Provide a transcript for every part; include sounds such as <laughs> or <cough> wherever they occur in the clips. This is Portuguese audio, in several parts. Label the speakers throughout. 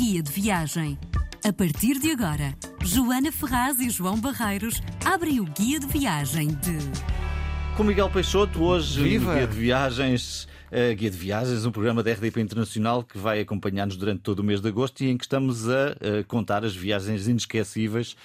Speaker 1: Guia de Viagem. A partir de agora, Joana Ferraz e João Barreiros abrem o Guia de Viagem de.
Speaker 2: Com Miguel Peixoto, hoje
Speaker 3: Viva!
Speaker 2: no Guia de Viagens. eh, Guia de Viagens, um programa da RDP Internacional que vai acompanhar-nos durante todo o mês de agosto e em que estamos a eh, contar as viagens inesquecíveis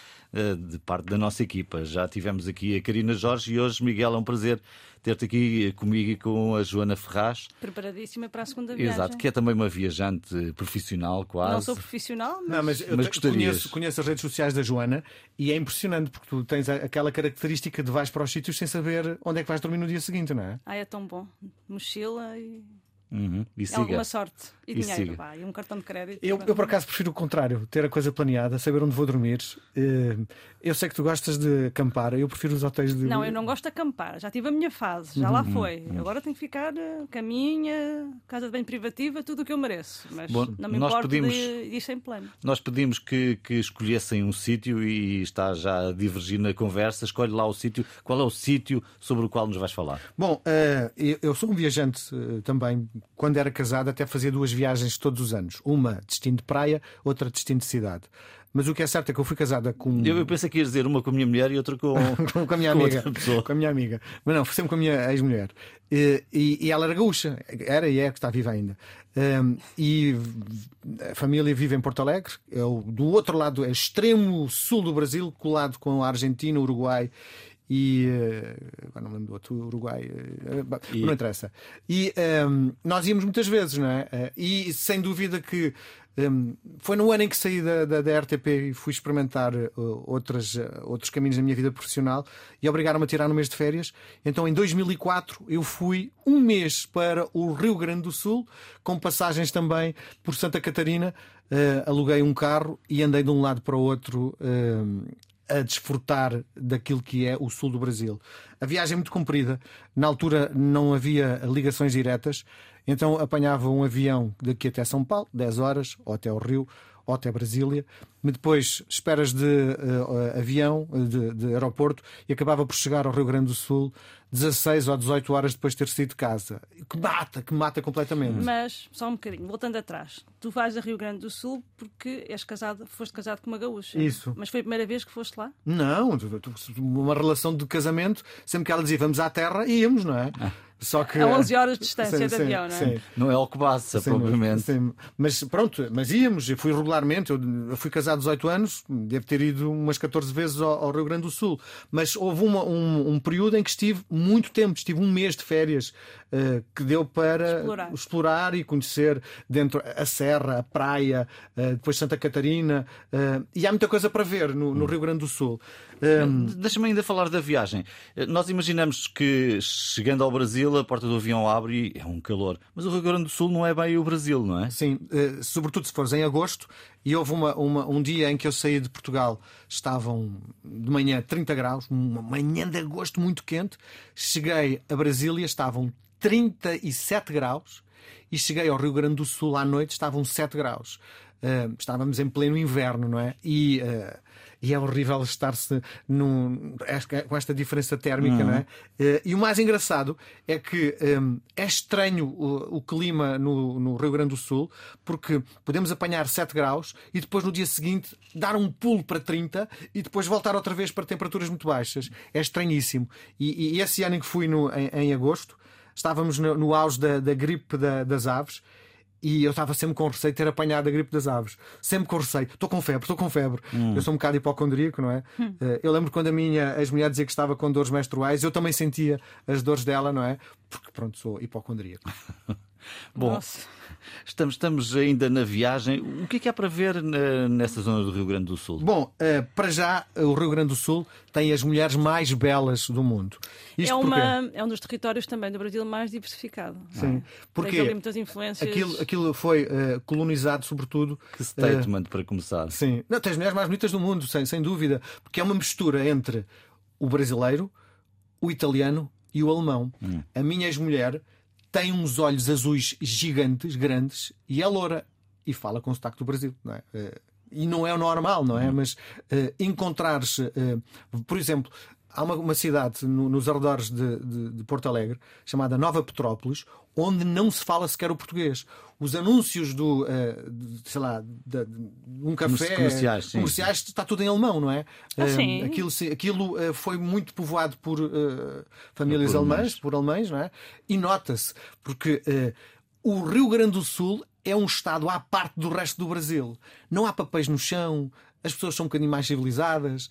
Speaker 2: de parte da nossa equipa. Já tivemos aqui a Karina Jorge e hoje, Miguel, é um prazer ter-te aqui eh, comigo e com a Joana Ferraz.
Speaker 4: Preparadíssima para a segunda viagem.
Speaker 2: Exato, que é também uma viajante profissional, quase.
Speaker 4: Não sou profissional, mas,
Speaker 3: Não, mas eu
Speaker 2: Mas
Speaker 3: conheço, conheço as redes sociais da Joana e é impressionante porque tu tens aquela característica de vais para os sítios sem saber onde é que vais dormir no dia seguinte, não é?
Speaker 4: ai, é tão bom. Mochila e
Speaker 2: Uhum. E
Speaker 4: é
Speaker 2: siga.
Speaker 4: alguma sorte. E,
Speaker 2: E
Speaker 4: dinheiro,
Speaker 2: siga.
Speaker 4: pá, e um cartão de crédito.
Speaker 3: Eu, eu, por acaso, prefiro o contrário, ter a coisa planeada, saber onde vou dormir. Eh, Eu sei que tu gostas de acampar, eu prefiro os hotéis de.
Speaker 4: Não, eu não gosto de acampar. Já tive a minha fase, já
Speaker 2: Uhum.
Speaker 4: lá foi. Agora tenho que ficar eh, caminha, casa de bem privativa, tudo o que eu mereço. Mas
Speaker 2: Bom,
Speaker 4: não me
Speaker 2: nós
Speaker 4: importo
Speaker 2: pedimos-
Speaker 4: de, de ir sem plano.
Speaker 2: Nós pedimos que, que escolhessem um sítio e está já a divergir na conversa. Escolhe lá o sítio. Qual é o sítio sobre o qual nos vais falar?
Speaker 3: Bom, eh, eu- sou um viajante também. Quando era casado, até fazia duas viagens todos os anos: uma destino de praia, outra destino de cidade. Mas o que é certo é que eu fui casada com.
Speaker 2: Eu, eu pensei que ias dizer uma com a minha mulher e outra com, <laughs>
Speaker 3: com a minha
Speaker 2: com
Speaker 3: amiga. Com a minha amiga. Mas não, foi sempre com a minha ex-mulher. E, e- e ela era gaúcha. Era e é que está viva ainda. Um, e a família vive em Porto Alegre. É o, do outro lado, é extremo sul do Brasil, colado com a Argentina, Uruguai. E eh, agora não me lembro do outro, Uruguai, eh, bah,
Speaker 2: E-
Speaker 3: não interessa. E um, nós íamos muitas vezes, não é? Eh, E sem dúvida que um, foi no ano em que saí da, da, da RTP e fui experimentar uh, outras, uh, outros caminhos na minha vida profissional e obrigaram-me a tirar no mês de férias. Então, em 2004, eu fui um mês para o Rio Grande do Sul, com passagens também por Santa Catarina. Uh, aluguei um carro e andei de um lado para o outro. A desfrutar daquilo que é o sul do Brasil. A viagem é muito comprida. Na altura não havia ligações diretas, então apanhava um avião daqui até São Paulo, 10 horas, ou até o Rio, ou até Brasília. Mas Depois esperas de eh, avião, de, de aeroporto, e acabava por chegar ao Rio Grande do Sul 16 ou 18 horas depois de ter saído de casa. Que mata, que mata completamente.
Speaker 4: Mas, só um bocadinho, voltando atrás, tu vais a Rio Grande do Sul porque és casado, foste casado com uma gaúcha.
Speaker 3: Isso.
Speaker 4: Mas foi a primeira vez que foste lá?
Speaker 3: Não, uma relação de casamento, sempre que ela dizia vamos à terra, íamos, não é? Só que,
Speaker 4: A 11 horas de distância
Speaker 3: Sim,
Speaker 4: de
Speaker 3: sim,
Speaker 4: avião, não é?
Speaker 3: sim.
Speaker 2: Não é Alcobaça,
Speaker 3: Sim,
Speaker 2: provavelmente.
Speaker 3: sim. Mas pronto, mas íamos, eu fui regularmente, eu, fui casado há 18 anos, devo ter ido umas 14 vezes ao, ao Rio Grande do Sul. Mas houve uma- um, um período em que estive muito tempo, estive um mês de férias, eh, que deu para
Speaker 4: Explorar.
Speaker 3: explorar e conhecer dentro a Serra, a praia, eh, depois Santa Catarina, eh, e há muita coisa para ver no, no Rio Grande do Sul. Eh,
Speaker 2: Deixa-me ainda falar da viagem. Nós imaginamos que chegando ao Brasil a porta do avião abre e é um calor. Mas o Rio Grande do Sul não é bem o Brasil, não é?
Speaker 3: Sim, eh, sobretudo se fores em agosto, e houve uma, uma- um dia em que eu saí de Portugal, estavam de manhã 30 graus, uma manhã de agosto muito quente. Cheguei a Brasília, estavam 37 graus, e cheguei ao Rio Grande do Sul à noite, estavam 7 graus. Eh, estávamos em pleno inverno, não é? E. eh, e é horrível estar-se num- com esta diferença térmica, não é? Eh, E o mais engraçado é que hum, é estranho o, o clima no, no Rio Grande do Sul, porque podemos apanhar 7 graus e depois no dia seguinte dar um pulo para 30 e depois voltar outra vez para temperaturas muito baixas. É estranhíssimo. E, e esse ano em que fui no- em, em agosto, estávamos no, no auge da, da gripe da- das aves. E eu estava sempre com receio de ter apanhado a gripe das aves. Sempre com receio. Estou com febre, estou com febre. Eu sou um bocado hipocondríaco, não é? Eh, Eu lembro quando a minha ex-mulher dizia que estava com dores menstruais, eu também sentia as dores dela, não é? Porque, pronto, sou hipocondríaco. <laughs>
Speaker 2: Bom,
Speaker 4: Nossa.
Speaker 2: Estamos, estamos ainda na viagem. O que é que há para ver na- nessa zona do Rio Grande do Sul?
Speaker 3: Bom, eh, para já, o Rio Grande do Sul tem as mulheres mais belas do mundo. Isto
Speaker 4: É, uma, é um dos territórios também do Brasil mais diversificado.
Speaker 3: Sim.
Speaker 4: Tem
Speaker 3: Porque
Speaker 4: ali muitas influências.
Speaker 3: aquilo, aquilo foi eh, colonizado, sobretudo.
Speaker 2: Que statement para começar.
Speaker 3: Sim. Não, tem as mulheres mais bonitas do mundo, sem, sem dúvida. Porque é uma mistura entre o brasileiro, o italiano e o alemão. A minha ex-mulher tem uns olhos azuis gigantes, grandes, e é loura. E fala com o sotaque do Brasil, não é? Eh, E não é o normal, não é? Mas eh, encontrares, eh, por exemplo, há uma, uma cidade no, nos arredores de, de, de, Porto Alegre chamada Nova Petrópolis, onde não se fala sequer o português. Os anúncios do, uh, de, sei lá, de, de um café
Speaker 2: comerciais,
Speaker 3: comerciais, está tudo em alemão, não é?
Speaker 4: Ah, sim.
Speaker 3: aquilo aquilo uh, foi muito povoado por famílias por alemãs, alemães. por alemães, não é? E nota-se, porque o Rio Grande do Sul é um estado à parte do resto do Brasil. Não há papéis no chão, as pessoas são um bocadinho mais civilizadas.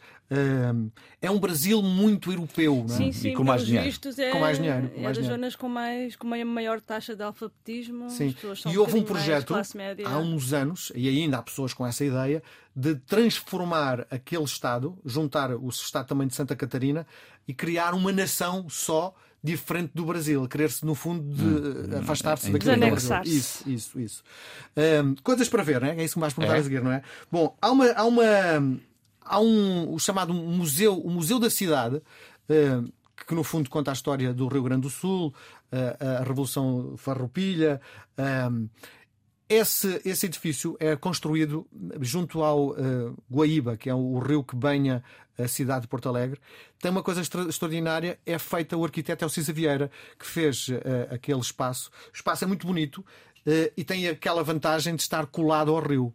Speaker 3: é um Brasil muito europeu, não é?
Speaker 4: Sim, sim,
Speaker 2: e com mais dinheiro.
Speaker 4: É,
Speaker 3: com mais dinheiro. Com
Speaker 4: é
Speaker 3: mais
Speaker 4: das
Speaker 3: dinheiro.
Speaker 4: zonas com, mais, com uma maior taxa de alfabetismo.
Speaker 3: Sim.
Speaker 4: e
Speaker 3: um houve um projeto há uns anos, e ainda há pessoas com essa ideia, de transformar aquele Estado, juntar o Estado também de Santa Catarina e criar uma nação só diferente do Brasil, querer-se, no fundo, de hum, afastar-se daquilo
Speaker 4: que é
Speaker 3: Brasil. Isso, isso, isso. Um, coisas para ver, né? é isso que me vais perguntar é. a seguir, não é? Bom, há uma. Há, uma, há um o chamado museu, o Museu da Cidade. Uh, que no fundo conta a história do Rio Grande do Sul, a, a Revolução Farroupilha. Um, esse, esse edifício é construído junto ao uh, Guaíba, que é o rio que banha a cidade de Porto Alegre. Tem uma coisa extra extraordinária, é feita, o arquiteto é o Cisa Vieira, que fez uh, aquele espaço. O espaço é muito bonito uh, e tem aquela vantagem de estar colado ao rio.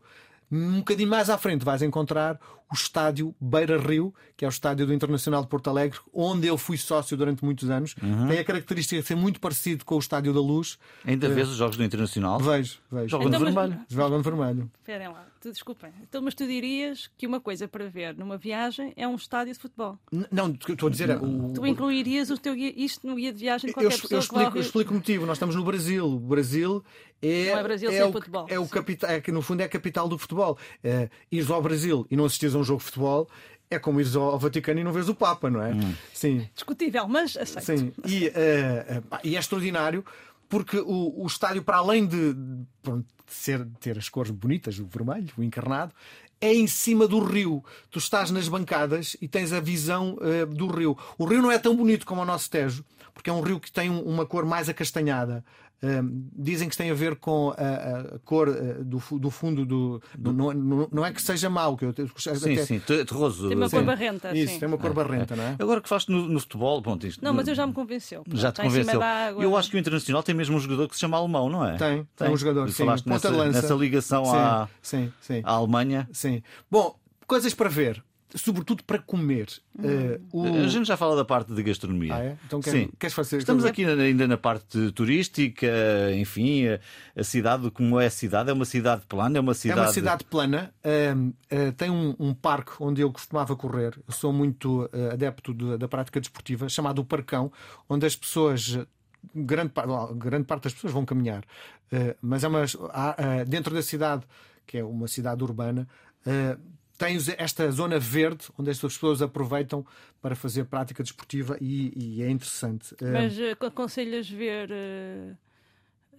Speaker 3: Um bocadinho mais à frente vais encontrar o estádio Beira Rio, que é o estádio do Internacional de Porto Alegre, onde eu fui sócio durante muitos anos. Uhum. Tem a característica de ser muito parecido com o estádio da Luz.
Speaker 2: Ainda uh, vês os jogos do Internacional?
Speaker 3: Vejo, vejo.
Speaker 2: Jogam então, de vermelho.
Speaker 3: Mas... Jogam de vermelho.
Speaker 4: Esperem lá, tu, desculpem. Então, mas tu dirias que uma coisa para ver numa viagem é um estádio de futebol?
Speaker 3: N não, estou a dizer. É o...
Speaker 4: Tu incluirias o teu guia, isto no guia de viagem de qualquer
Speaker 3: eu,
Speaker 4: pessoa
Speaker 3: eu explico, eu explico o motivo. Nós estamos no Brasil. O Brasil é,
Speaker 4: não é, Brasil
Speaker 3: é,
Speaker 4: o,
Speaker 3: futebol. é o capital, é que no fundo é a capital do futebol. É, ires ao Brasil e não assistires a um jogo de futebol é como ires ao Vaticano e não vês o Papa, não é? Hum. Sim.
Speaker 4: Discutível, mas aceito.
Speaker 3: Sim, e, uh, uh, e é extraordinário porque o, o estádio, para além de, de, de ser, ter as cores bonitas, o vermelho, o encarnado, é em cima do rio. Tu estás nas bancadas e tens a visão uh, do rio. O rio não é tão bonito como o nosso Tejo, porque é um rio que tem uma cor mais acastanhada dizem que tem a ver com a, a cor uh, do, do, fundo do. do não, não, é que seja mau, que eu
Speaker 2: Sim, até... sim, terroso.
Speaker 4: Tem uma cor barrenta.
Speaker 3: Isso,
Speaker 4: sim.
Speaker 3: tem uma cor barrenta, não é?
Speaker 2: Agora que falaste no, no, futebol, pronto, isto.
Speaker 4: Não, mas eu já me convenceu.
Speaker 2: Já te convenceu. Eu acho que o Internacional tem mesmo um jogador que se chama Alemão, não é?
Speaker 3: Tem, tem, tem um jogador. Sim,
Speaker 2: falaste nessa, nessa, ligação
Speaker 3: sim,
Speaker 2: à,
Speaker 3: sim, sim.
Speaker 2: à Alemanha.
Speaker 3: Sim. Bom, coisas para ver sobretudo para comer.
Speaker 2: Uh, o... A gente já fala da parte de gastronomia.
Speaker 3: Ah, é? Então quer, Sim. queres fazer?
Speaker 2: Estamos aqui ainda na parte turística, enfim, a, a, cidade, como é a cidade? É uma cidade plana? É uma cidade,
Speaker 3: é uma cidade plana. Uh, uh, tem um, um, parque onde eu costumava correr. Eu sou muito uh, adepto de, da prática desportiva, chamado o Parcão, onde as pessoas grande, grande parte das pessoas vão caminhar, uh, mas é uma, há, uh, dentro da cidade, que é uma cidade urbana, uh, tens esta zona verde onde as pessoas aproveitam para fazer prática desportiva e, e é interessante.
Speaker 4: Mas aconselhas ver uh,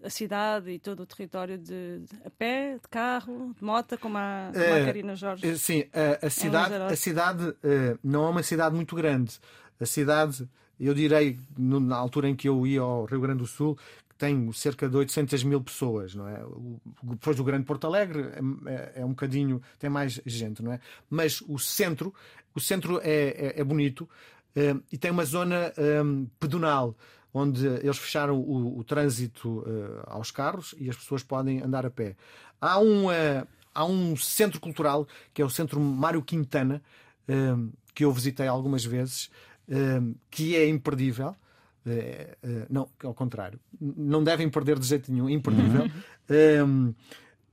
Speaker 4: a cidade e todo o território de, de, a pé, de carro, de moto, como a, como a Karina Jorge?
Speaker 3: Sim, a, a cidade, a cidade não é uma cidade muito grande. A cidade, eu direi, na altura em que eu ia ao Rio Grande do Sul, tem cerca de 800 mil pessoas, não é? Depois do Grande Porto Alegre é, é, um bocadinho, tem mais gente, não é? Mas o centro, o centro é, é, é bonito é, e tem uma zona um, pedonal onde eles fecharam o, o trânsito uh, aos carros e as pessoas podem andar a pé. Há um, há um centro cultural que é o Centro Mário Quintana, que eu visitei algumas vezes, que é imperdível. É, é, não, ao contrário, não devem perder de jeito nenhum, imperdível. Uhum. Um,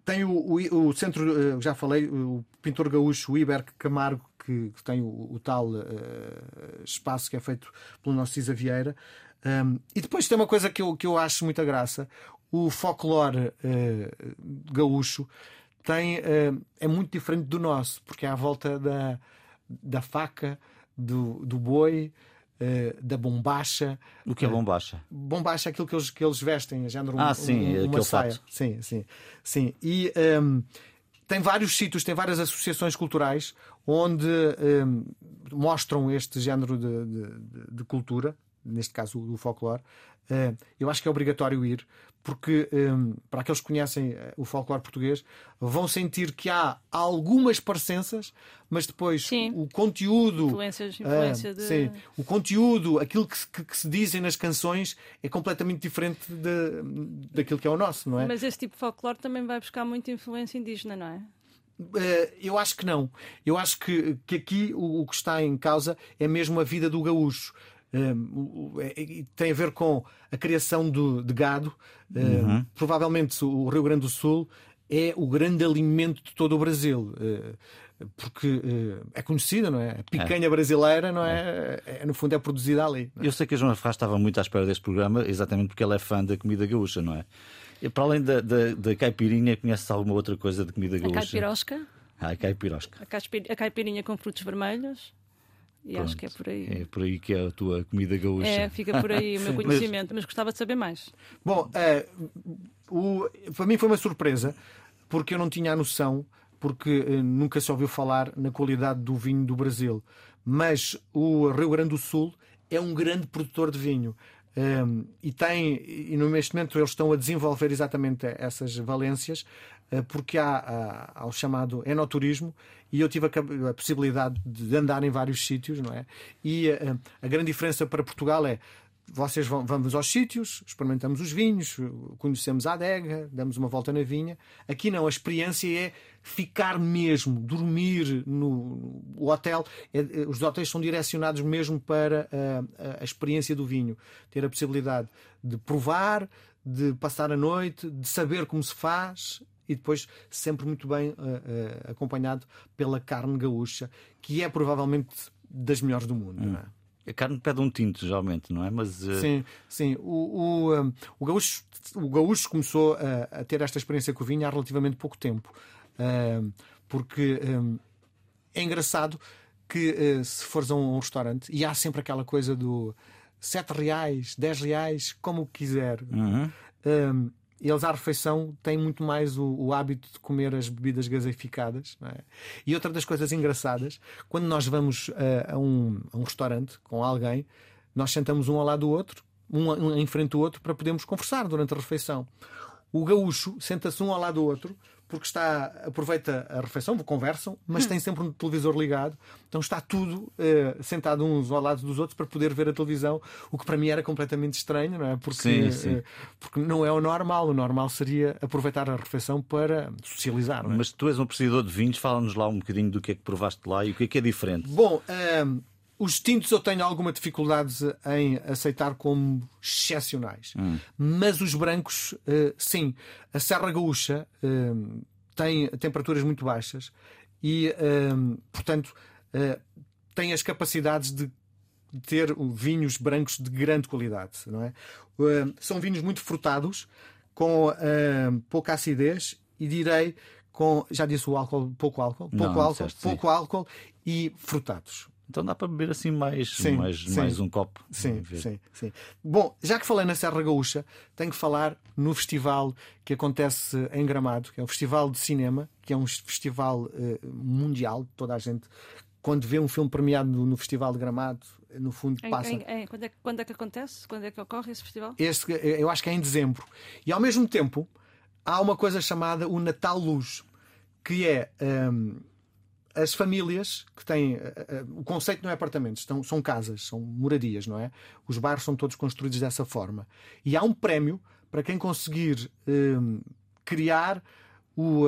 Speaker 3: tem o, o, o, centro, eh, já falei, o pintor gaúcho o Iber Camargo, que, que tem o, o tal uh, espaço que é feito pelo nosso Cisa Vieira. Um, e depois tem uma coisa que eu, que eu acho muita graça: o folclore uh, gaúcho tem, é muito diferente do nosso, porque é à volta da, da faca, do, do boi. Uh, da bombacha.
Speaker 2: O que é bombacha?
Speaker 3: Uh, bombacha é aquilo que eles, que eles vestem, género
Speaker 2: ah, um, sim,
Speaker 3: um, uma saia.
Speaker 2: Fato.
Speaker 3: Sim, sim, sim. E um, tem vários sítios, tem várias associações culturais onde um, mostram este género de, de, de cultura neste caso do folclore, eu acho que é obrigatório ir, porque um, para aqueles que conhecem o folclore português, vão sentir que há algumas parecenças, mas depois
Speaker 4: sim.
Speaker 3: o conteúdo.
Speaker 4: Influências, influência uh, de...
Speaker 3: sim, o conteúdo, aquilo que se, que, se, dizem nas canções é completamente diferente de, daquilo que é o nosso, não é?
Speaker 4: Mas esse tipo de folclore também vai buscar muita influência indígena, não é?
Speaker 3: Eu acho que não. Eu acho que, que aqui o, o, que está em causa é mesmo a vida do gaúcho. Um, é, tem a ver com a criação do, de gado. Uhum. provavelmente o Rio Grande do Sul é o grande alimento de todo o Brasil. porque é conhecida, não é? A picanha é. brasileira, não é? é? No fundo, é produzida ali.
Speaker 2: É? Eu sei que a Joana Ferraz estava muito à espera deste programa, exatamente porque ela é fã da comida gaúcha, não é? E para além da, da, da caipirinha, conheces alguma outra coisa de comida gaúcha?
Speaker 4: A caipirosca.
Speaker 2: Ah, a caipirosca.
Speaker 4: A caipirinha com frutos vermelhos. E Pronto. acho que é por aí.
Speaker 2: É por aí que é a tua comida gaúcha.
Speaker 4: É, fica por aí o meu <laughs> conhecimento, mas... mas, gostava de saber mais.
Speaker 3: Bom, uh, o, para mim foi uma surpresa, porque eu não tinha a noção, porque uh, nunca se ouviu falar na qualidade do vinho do Brasil. Mas o Rio Grande do Sul é um grande produtor de vinho. Um, e tem, e neste momento eles estão a desenvolver exatamente essas valências, uh, porque há, há, há, o chamado enoturismo, e eu tive a, a, possibilidade de andar em vários sítios, não é? E a, a grande diferença para Portugal é vocês vão, vamos aos sítios, experimentamos os vinhos, conhecemos a adega, damos uma volta na vinha. Aqui não, a experiência é ficar mesmo, dormir no, no hotel. É, os hotéis são direcionados mesmo para a, a, experiência do vinho, ter a possibilidade de provar, de passar a noite, de saber como se faz e depois sempre muito bem uh, uh, acompanhado pela carne gaúcha, que é provavelmente das melhores do mundo. Hum.
Speaker 2: A carne pede um tinto, geralmente, não é? Mas,
Speaker 3: uh... Sim, sim. O, o, um, o, gaúcho, o gaúcho começou a, a, ter esta experiência com o vinho há relativamente pouco tempo. porque um, é engraçado que se fores a um, um, restaurante e há sempre aquela coisa do 7 reais, 10 reais, como quiser.
Speaker 2: Uhum.
Speaker 3: Um, eles à refeição têm muito mais o, o hábito de comer as bebidas gaseificadas. É? E outra das coisas engraçadas, quando nós vamos a, a, um, a um restaurante com alguém, nós sentamos um ao lado do outro, um, um em frente do outro, para podermos conversar durante a refeição. O gaúcho senta-se um ao lado do outro porque está aproveita a refeição, conversam, mas hum. tem sempre um televisor ligado, então está tudo uh, sentado uns ao lado dos outros para poder ver a televisão, o que para mim era completamente estranho, não é? Porque,
Speaker 2: sim, sim. Uh,
Speaker 3: porque não é o normal. O normal seria aproveitar a refeição para socializar. É?
Speaker 2: Mas tu és um apreciador de vinhos, fala-nos lá um bocadinho do que é que provaste lá e o que é que é diferente.
Speaker 3: Bom, uh, os tintos eu tenho alguma dificuldade em aceitar como excepcionais.
Speaker 2: Hum.
Speaker 3: Mas os brancos, uh, sim. A Serra Gaúcha uh, tem temperaturas muito baixas e, uh, portanto, tem as capacidades de ter vinhos brancos de grande qualidade. Não é? são vinhos muito frutados, com pouca acidez e direi com, já disse o álcool, pouco álcool, pouco
Speaker 2: Não,
Speaker 3: álcool, pouco álcool e frutados.
Speaker 2: Então dá para beber assim mais, sim, mais, sim. mais um copo.
Speaker 3: Sim, sim, sim. Bom, já que falei na Serra Gaúcha, tenho que falar no festival que acontece em Gramado, que é um festival de cinema, que é um festival uh, mundial, toda a gente. Quando vê um filme premiado no, no Festival de Gramado, no fundo passa.
Speaker 4: Em, em, quando, é, quando, é, que acontece? Quando é que ocorre esse festival?
Speaker 3: Este, eu acho que é em dezembro. E ao mesmo tempo há uma coisa chamada o Natal Luz, que é. Um, as famílias que têm. Uh, uh, o conceito não é apartamentos, estão, são casas, são moradias, não é? Os bairros são todos construídos dessa forma. E há um prémio para quem conseguir uh, criar o,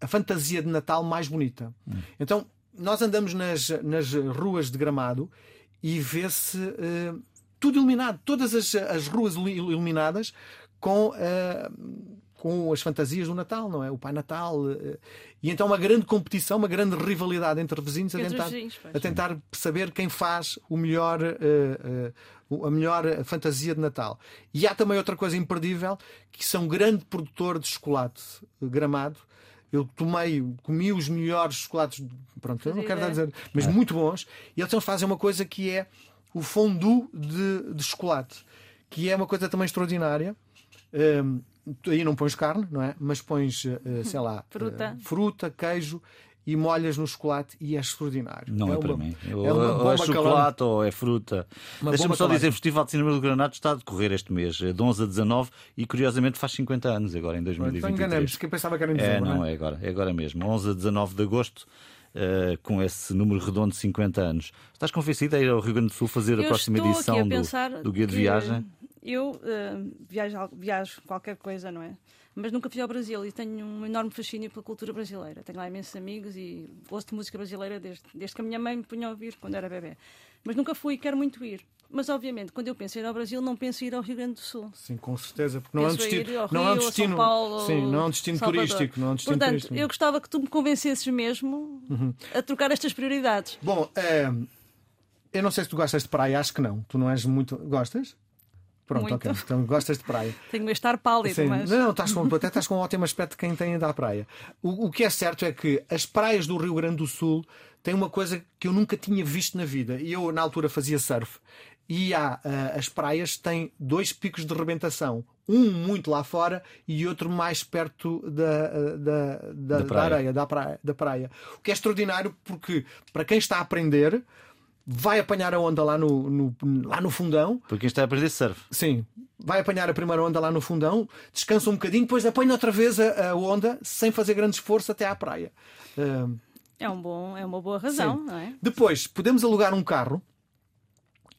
Speaker 3: a fantasia de Natal mais bonita.
Speaker 2: Hum.
Speaker 3: Então, nós andamos nas, nas ruas de Gramado e vê-se tudo iluminado, todas as, as ruas iluminadas com com as fantasias do Natal, não é? O Pai Natal. Eh, e então uma grande competição, uma grande rivalidade entre vizinhos a tentar,
Speaker 4: vizinhos,
Speaker 3: a tentar saber quem faz o melhor, uh, uh, a melhor fantasia de Natal. E há também outra coisa imperdível, que são grande produtor de chocolate gramado. Eu tomei, comi os melhores chocolates, pronto, eu não quero dizer, mas é. muito bons. E eles fazem uma coisa que é o fondue de, de chocolate, que é uma coisa também extraordinária. Um, aí não pões carne, não é? Mas pões, uh, sei lá,
Speaker 4: fruta.
Speaker 3: Uh, fruta, queijo e molhas no chocolate e é extraordinário.
Speaker 2: Não é,
Speaker 3: é
Speaker 2: para
Speaker 3: uma,
Speaker 2: mim.
Speaker 3: É
Speaker 2: ou,
Speaker 3: uma
Speaker 2: ou é chocolate ou é fruta. Deixa-me só dizer:
Speaker 3: calórica.
Speaker 2: o Festival de Cinema do Granado está a decorrer este mês, de 11 a 19, e curiosamente faz 50 anos agora, em
Speaker 3: Então
Speaker 2: 2023.
Speaker 3: enganamos, que eu pensava que era em
Speaker 2: É,
Speaker 3: dezembro.
Speaker 2: não,
Speaker 3: não é?
Speaker 2: é agora, é agora mesmo. 11 a 19 de agosto, eh, com esse número redondo de 50 anos. Estás convencida a ir ao Rio Grande do Sul fazer a
Speaker 4: Eu
Speaker 2: próxima
Speaker 4: estou aqui
Speaker 2: edição
Speaker 4: a
Speaker 2: do, do Guia de
Speaker 4: que
Speaker 2: Viagem?
Speaker 4: Eu eh, viajo, viajo qualquer coisa, não é? Mas nunca fui ao Brasil e tenho um enorme fascínio pela cultura brasileira. Tenho lá imensos amigos e gosto de música brasileira desde, desde que a minha mãe me punha a ouvir quando era bebê. Mas nunca fui e quero muito ir. Mas, obviamente, quando eu penso em ir ao Brasil, não penso em ir ao Rio Grande do Sul.
Speaker 3: Sim, com certeza, porque não é um destino,
Speaker 4: ir ao
Speaker 3: não é um
Speaker 4: Rio,
Speaker 3: destino,
Speaker 4: Paulo,
Speaker 3: sim, não é um destino
Speaker 4: Salvador.
Speaker 3: turístico, não é um destino
Speaker 4: Portanto,
Speaker 3: turístico.
Speaker 4: eu gostava que tu me convencesses mesmo
Speaker 3: Uhum.
Speaker 4: a trocar estas prioridades.
Speaker 3: Bom, eh, eu não sei se tu gostas de praia, acho que não. Tu não és muito. Gostas? Pronto,
Speaker 4: Muito.
Speaker 3: ok. Então gostas de praia. <laughs>
Speaker 4: Tenho de estar pálido,
Speaker 3: Sim.
Speaker 4: mas.
Speaker 3: Não, não, estás com, tu até estás com um ótimo aspecto de quem tem ido à praia. O, o que é certo é que as praias do Rio Grande do Sul têm uma coisa que eu nunca tinha visto na vida. E eu, na altura, fazia surf. E há, ah, as praias têm dois picos de rebentação. Um muito lá fora e outro mais perto da, ah, da, da,
Speaker 2: Da
Speaker 3: da
Speaker 2: praia.
Speaker 3: areia, da praia, da praia. O que é extraordinário porque, para quem está a aprender, vai apanhar a onda lá no, no- lá no fundão
Speaker 2: Para quem está a aprender surf.
Speaker 3: Sim. Vai apanhar a primeira onda lá no fundão, descansa um bocadinho, depois apanha outra vez a, a onda sem fazer grande esforço até à praia. Ahm,
Speaker 4: É, um bom, é uma boa razão,
Speaker 3: Sim.
Speaker 4: não é?
Speaker 3: depois, podemos alugar um carro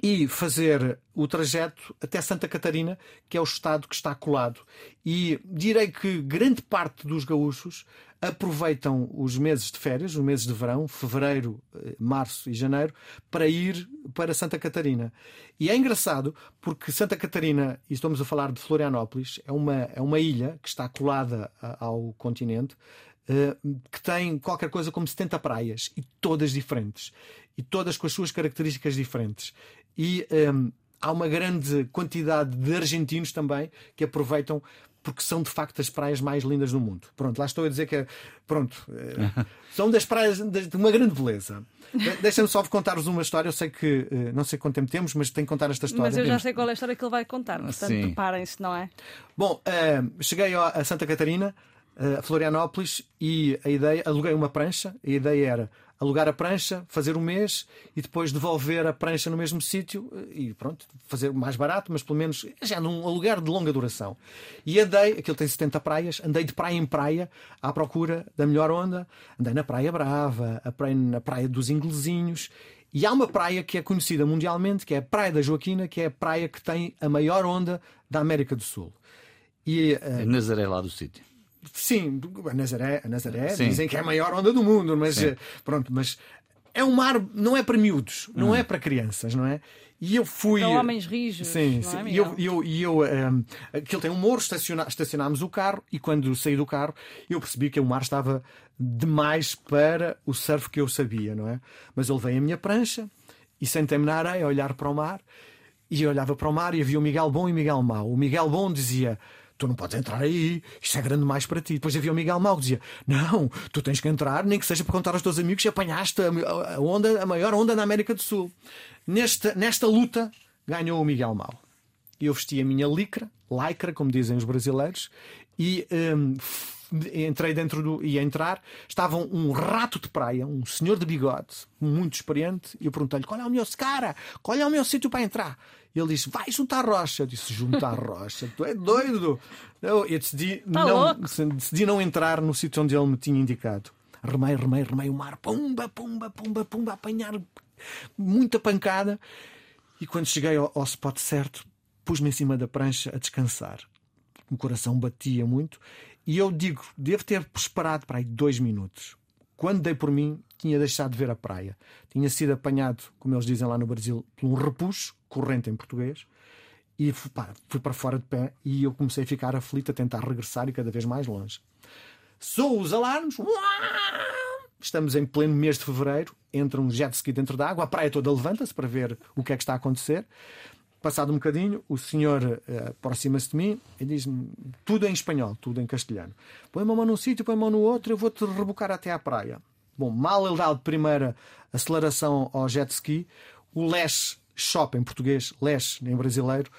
Speaker 3: e fazer o trajeto até Santa Catarina, que é o estado que está colado. E direi que grande parte dos gaúchos aproveitam os meses de férias, os meses de verão, fevereiro, eh, março e janeiro, para ir para Santa Catarina. E é engraçado porque Santa Catarina, e estamos a falar de Florianópolis, é uma, é uma ilha que está colada ao continente, eh, que tem qualquer coisa como 70 praias e todas diferentes e todas com as suas características diferentes. E ehm, há uma grande quantidade de argentinos também que aproveitam porque são de facto as praias mais lindas do mundo. Pronto, lá estou a dizer que é, pronto, eh, são das praias de uma grande beleza. De- Deixa-me só contar-vos uma história. Eu sei que eh, não sei quanto tempo temos, mas tenho que contar esta história.
Speaker 4: Mas eu já
Speaker 3: Temos-
Speaker 4: sei qual é a história que ele vai contar, portanto preparem-se, não é?
Speaker 3: Bom, eh, cheguei a a Santa Catarina, eh, a Florianópolis, e a ideia, aluguei uma prancha. A ideia era alugar a prancha, fazer um mês e depois devolver a prancha no mesmo sítio eh, e pronto, fazer mais barato, mas pelo menos já num aluguer de longa duração. E andei, aquilo tem 70 praias, andei de praia em praia à procura da melhor onda. Andei na Praia Brava, a praia, na Praia dos Inglesinhos. E há uma praia que é conhecida mundialmente, que é a Praia da Joaquina, que é a praia que tem a maior onda da América do Sul. E
Speaker 2: É Nazaré lá do sítio.
Speaker 3: Sim, a Nazaré, a Nazaré
Speaker 2: Sim.
Speaker 3: dizem que é a maior onda do mundo, mas eh, pronto, mas é um mar, não é para miúdos, não
Speaker 2: Hum.
Speaker 3: é para crianças, não é? E eu fui.
Speaker 4: Para homens rijos,
Speaker 3: Sim,
Speaker 4: não
Speaker 3: sim.
Speaker 4: é,
Speaker 3: E eu, e eu, e eu ehm, aquilo tem um morro, estaciona, estacionámos o carro e quando saí do carro eu percebi que o mar estava demais para o surf que eu sabia, não é? Mas eu levei a minha prancha e sentei-me na areia a olhar para o mar e eu olhava para o mar e havia o Miguel Bom e o Miguel Mau. O Miguel Bom dizia: Tu não podes entrar aí, isto é grande demais para ti. Depois havia o Miguel Mau que dizia: Não, tu tens que entrar, nem que seja para contar aos teus amigos que apanhaste a, onda, a maior onda na América do Sul. Nesta, nesta luta ganhou o Miguel Mau. Eu vesti a minha licra, lycra, como dizem os brasileiros, e hum, entrei dentro do. ia entrar. Estava um rato de praia, um senhor de bigode, muito experiente, e eu perguntei-lhe: qual é o meu cara? Qual é o meu sítio para entrar? E ele disse: vai juntar a rocha. Eu disse: juntar a rocha? Tu é doido? Eu, eu decidi,
Speaker 4: Tá
Speaker 3: não, decidi não entrar no sítio onde ele me tinha indicado. Remei, remei, remei o mar, pumba, pumba, pumba, pumba, apanhar muita pancada. E quando cheguei ao, ao spot certo, pus-me em cima da prancha a descansar. O coração batia muito. E eu digo, devo ter esperado para aí dois minutos. Quando dei por mim, tinha deixado de ver a praia. Tinha sido apanhado, como eles dizem lá no Brasil, por um repuxo, corrente em português. E fui, pá, fui para fora de pé e eu comecei a ficar aflito, a tentar regressar e cada vez mais longe. Sou os alarmes. Estamos em pleno mês de fevereiro. Entra um jet ski dentro da água. A praia toda levanta-se para ver o que é que está a acontecer. Passado um bocadinho, o senhor eh, aproxima-se de mim e diz-me tudo em espanhol, tudo em castelhano. Põe uma mão num sítio, põe a mão no outro, eu vou-te rebocar até à praia. Bom, mal ele dá a primeira aceleração ao jet ski, o Lesh Shop em português, Lesh em brasileiro,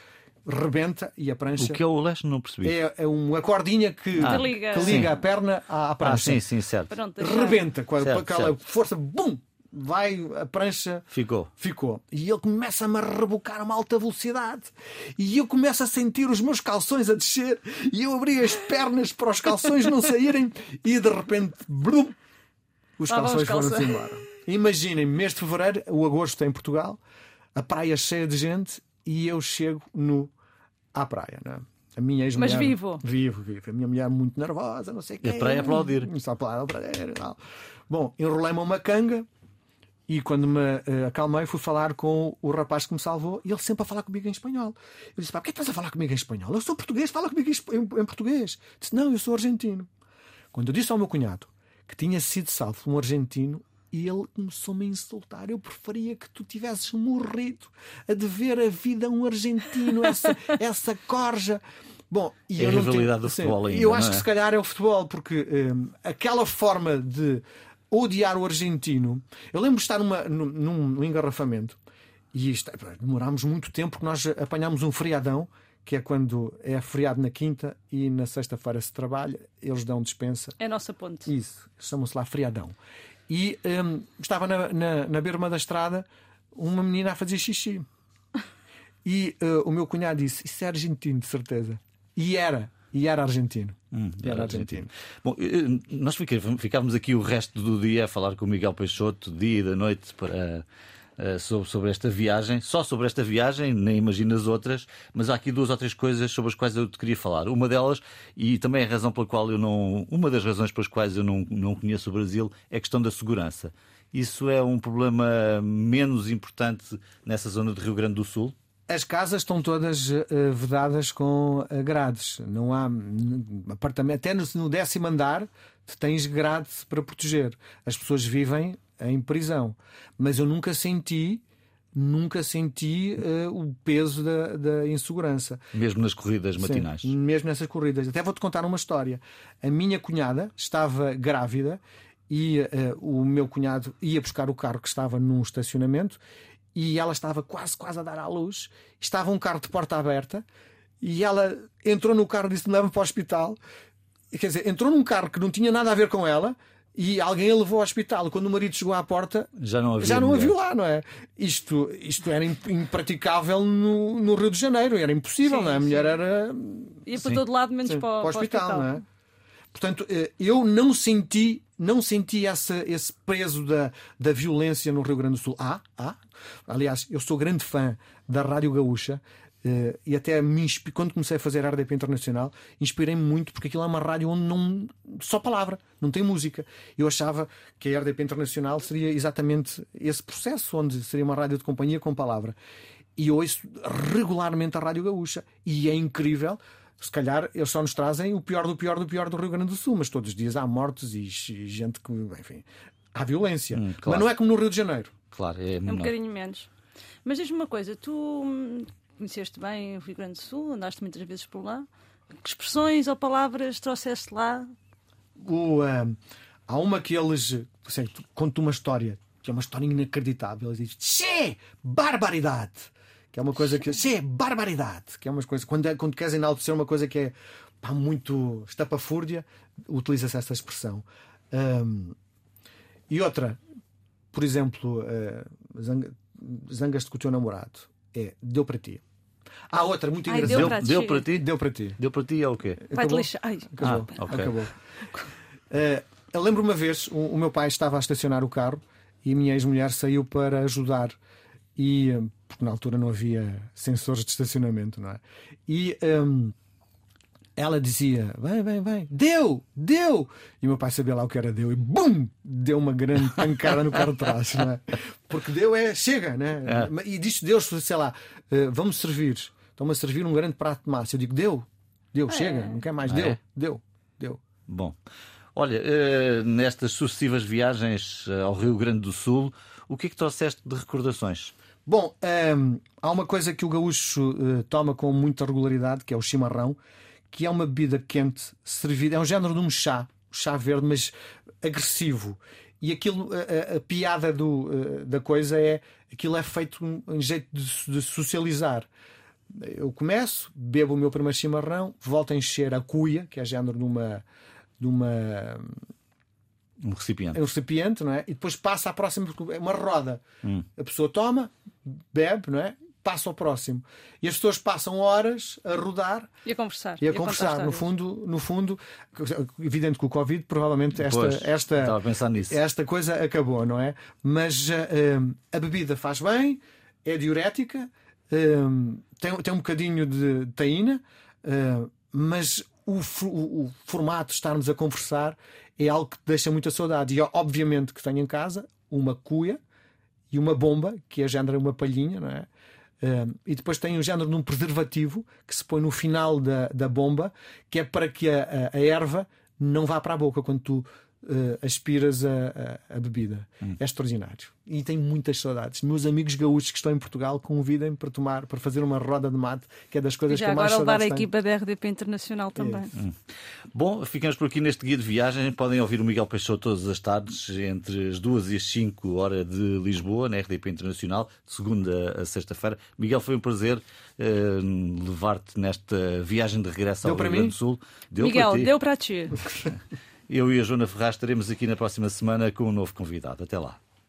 Speaker 3: rebenta e a prancha.
Speaker 2: O que é o leste? Não percebi.
Speaker 3: É, é uma cordinha que,
Speaker 4: Ah. Que liga.
Speaker 3: que liga a perna à, à
Speaker 2: ah,
Speaker 3: prancha.
Speaker 2: sim, sim, certo.
Speaker 4: Pronto,
Speaker 3: Rebenta com,
Speaker 2: Certo,
Speaker 3: aquela
Speaker 2: certo.
Speaker 3: força, bum! Vai a prancha.
Speaker 2: Ficou.
Speaker 3: Ficou. E ele começa-me a rebocar a uma alta velocidade. E eu começo a sentir os meus calções a descer. E eu abri as pernas para os calções não saírem. E de repente, brum, os
Speaker 4: vão
Speaker 3: calções foram-se embora. Imaginem, mês de fevereiro, o agosto em Portugal, a praia cheia de gente e eu chego nu à praia. Não é? A minha ex
Speaker 4: Mas vivo.
Speaker 3: Vivo, vivo. A minha mulher muito nervosa, não sei o quê.
Speaker 2: E a praia a aplaudir.
Speaker 3: Só para aplaudir tal. Bom, enrolei-me uma canga e quando me eh, acalmei fui falar com o rapaz que me salvou e ele sempre a falar comigo em espanhol. Eu disse, pá, porquê estás a falar comigo em espanhol? Eu sou português, fala comigo em, em- em português. Disse, não, eu sou argentino. Quando eu disse ao meu cunhado que tinha sido salvo por um argentino, ele começou-me a insultar. Eu preferia que tu tivesses morrido a dever a vida a um argentino, essa, <laughs> essa corja. Bom, e
Speaker 2: É a
Speaker 3: eu não
Speaker 2: rivalidade
Speaker 3: tenho-
Speaker 2: do futebol
Speaker 3: Sim,
Speaker 2: ainda,
Speaker 3: Eu acho
Speaker 2: não
Speaker 3: que
Speaker 2: é?
Speaker 3: se calhar é o futebol, porque hum, aquela forma de odiar o argentino. Eu lembro de estar numa, num, num engarrafamento e isto, demorámos muito tempo porque nós apanhámos um feriadão, que é quando é feriado na quinta e na sexta-feira se trabalha, eles dão dispensa.
Speaker 4: É a nossa ponte.
Speaker 3: Isso, chamam-se lá feriadão. E hum, estava na, na, na berma da estrada uma menina a fazer xixi. <laughs> E eh, o meu cunhado disse: Isso é argentino, de certeza. E era, e era argentino.
Speaker 2: Hum,
Speaker 3: era argentino.
Speaker 2: Bom, eh, nós fica- ficávamos aqui o resto do dia a falar com o Miguel Peixoto, dia e da noite, para, eh, sobre, sobre esta viagem. Só sobre esta viagem, nem imagino as outras, mas há aqui duas ou três coisas sobre as quais eu te queria falar. Uma delas, e também a razão pela qual eu não. Uma das razões pelas quais eu não, não conheço o Brasil é a questão da segurança. Isso é um problema menos importante nessa zona de Rio Grande do Sul?
Speaker 3: As casas estão todas eh, vedadas com eh, grades. Não há apartamento. Até no, no décimo andar tens grade para proteger. As pessoas vivem em prisão. Mas eu nunca senti, nunca senti eh, o peso da, da insegurança.
Speaker 2: Mesmo nas corridas matinais?
Speaker 3: Sim, mesmo nessas corridas. Até vou-te contar uma história. A minha cunhada estava grávida e eh, o meu cunhado ia buscar o carro que estava num estacionamento e ela estava quase, quase a dar à luz. Estava um carro de porta aberta e ela entrou no carro e disse: leva-me para o hospital. E, Quer dizer, entrou num carro que não tinha nada a ver com ela e alguém a levou ao hospital. Quando o marido chegou à porta,
Speaker 2: Já não havia.
Speaker 3: já não a viu lá, não é? Isto, isto era imp- impraticável no, no Rio de Janeiro, era impossível,
Speaker 4: Sim,
Speaker 3: não é? A mulher
Speaker 4: sim.
Speaker 3: era
Speaker 4: Ia para
Speaker 2: Sim.
Speaker 4: todo lado, menos
Speaker 3: sim,
Speaker 4: para, o-
Speaker 3: para o hospital,
Speaker 4: o
Speaker 3: não é? Portanto, eh, eu não senti, não senti essa, esse peso da, da violência no Rio Grande do Sul. Ah, ah. Aliás, eu sou grande fã da Rádio Gaúcha. eh, e até me quando comecei a fazer a RDP Internacional, inspirei-me muito porque aquilo é uma rádio onde não só palavra, não tem música. Eu achava que a RDP Internacional seria exatamente esse processo, onde seria uma rádio de companhia com palavra. E eu ouço regularmente a Rádio Gaúcha e é incrível se calhar eles só nos trazem o pior do pior do pior do Rio Grande do Sul, mas todos os dias há mortes e, e gente que, enfim, há violência.
Speaker 2: Hum, claro.
Speaker 3: Mas não é como no Rio de Janeiro.
Speaker 2: Claro, é
Speaker 4: É um bocadinho menos. Mas diz-me uma coisa, tu hum, conheceste bem o Rio Grande do Sul, andaste muitas vezes por lá. Que expressões ou palavras trouxeste lá?
Speaker 3: O, ah, há uma que eles assim, conto uma história que é uma história inacreditável. Eles dizem Che! Barbaridade! Que é uma coisa que. Che! Barbaridade! Que é uma coisa. Quando, é- quando queres enaltecer uma coisa que é pá, muito estapafúrdia, utiliza-se essa expressão. Ahm, e outra, por exemplo, ah, zanga- zangas-te com o teu namorado. É deu para ti. Há outra muito
Speaker 4: Ai,
Speaker 3: engraçada.
Speaker 4: deu
Speaker 2: Deu,
Speaker 4: para ti.
Speaker 2: deu para ti?
Speaker 3: Deu para ti.
Speaker 2: Deu para ti é o quê?
Speaker 4: Vai-te
Speaker 3: Acabou?
Speaker 4: lixar. Ai,
Speaker 3: Acabou.
Speaker 2: Ah, ok.
Speaker 3: Acabou. Eh, eu lembro uma vez, o, o meu pai estava a estacionar o carro e a minha ex-mulher saiu para ajudar. E, eh, porque na altura não havia sensores de estacionamento, não é? E ehm, ela dizia: Vem, vem, vem, deu, deu! E o meu pai sabia lá o que era deu e BUM! Deu uma grande pancada no carro de trás, não é? Porque deu é chega, né?
Speaker 2: É.
Speaker 3: E disse Deus, sei lá, eh, vamos servir, estão-me a servir um grande prato de massa. Eu digo: deu, deu, chega, não quer mais,
Speaker 2: Ah,
Speaker 3: deu,
Speaker 2: é?
Speaker 3: deu, deu.
Speaker 2: Bom, olha, eh, nestas sucessivas viagens eh, ao Rio Grande do Sul, o que é que trouxeste de recordações?
Speaker 3: Bom, hum, há uma coisa que o gaúcho eh, toma com muita regularidade, que é o chimarrão, que é uma bebida quente servida, é um género de um chá, chá verde, mas agressivo. E aquilo, a, a- a piada do, eh, da coisa é aquilo é feito em jeito de, de socializar. eu começo, bebo o meu primeiro chimarrão, volto a encher a cuia, que é género de uma. De uma
Speaker 2: um recipiente.
Speaker 3: um recipiente, não é? E depois passa à próxima, é uma roda. A pessoa toma, bebe, não é? Passa ao próximo. E as pessoas passam horas a rodar
Speaker 4: E a conversar.
Speaker 3: e a
Speaker 4: contar
Speaker 3: conversar. No fundo, no fundo, evidente que o Covid, provavelmente esta,
Speaker 2: Pois,
Speaker 3: esta,
Speaker 2: estava a pensar nisso.
Speaker 3: esta coisa acabou, não é? Mas ah, a bebida faz bem, é diurética, ah, tem, tem um bocadinho de taína, ah, mas o, o- o formato de estarmos a conversar é algo que deixa muita saudade. E obviamente que tenho em casa uma cuia e uma bomba, que é género uma palhinha, não é? Um, e depois tem um género de um preservativo que se põe no final da, da bomba, que é para que a, a, a erva não vá para a boca quando tu uh, aspiras a, a, a bebida. É extraordinário. E tenho muitas saudades. Meus amigos gaúchos que estão em Portugal convidem-me para tomar, para fazer uma roda de mate, que é das coisas que eu mais
Speaker 4: agora levar a equipa da RDP Internacional também.
Speaker 2: Bom, ficamos por aqui neste guia de viagem. Podem ouvir o Miguel Peixoto todas as tardes, entre as 2 e as 5 hora de Lisboa, na RDP Internacional, de segunda a sexta-feira. Miguel, foi um prazer eh, levar-te nesta viagem de regresso
Speaker 3: Deu
Speaker 2: ao Rio Grande do Sul. Deu
Speaker 4: Miguel,
Speaker 2: para ti.
Speaker 4: deu para ti. <laughs>
Speaker 2: Eu e a Joana Ferraz estaremos aqui na próxima semana com um novo convidado. Até lá.